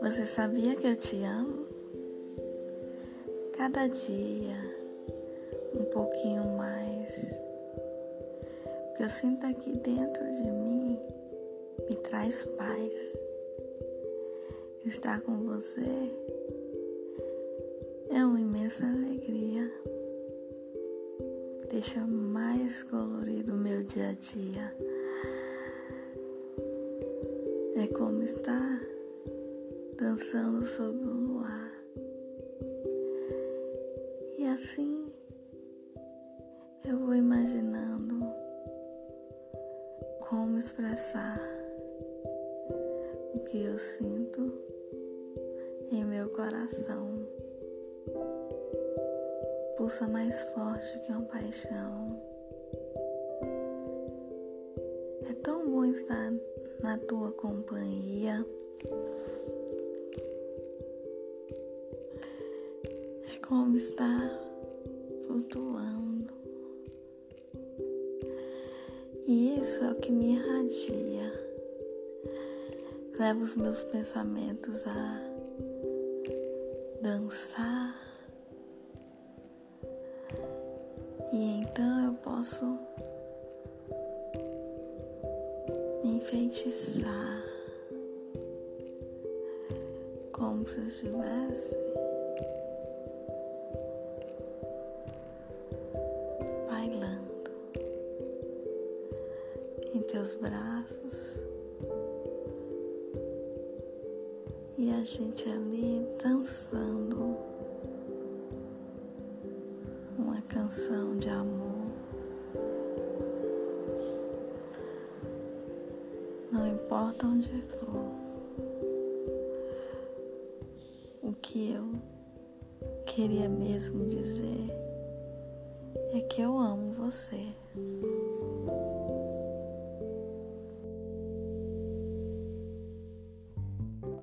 Você sabia que eu te amo? Cada dia, um pouquinho mais. O que eu sinto aqui dentro de mim me traz paz. Estar com você é uma imensa alegria. Deixa mais colorido o meu dia a dia. É como estar dançando sob o luar. E assim eu vou imaginando como expressar o que eu sinto em meu coração. Pulsa mais forte que uma paixão. É tão bom estar na tua companhia. É como estar flutuando. E isso é o que me irradia. Leva os meus pensamentos a dançar. E então eu posso me enfeitiçar como se eu estivesse bailando em teus braços. E a gente ali dançando canção de amor. Não importa onde for, o que eu queria mesmo dizer é que eu amo você.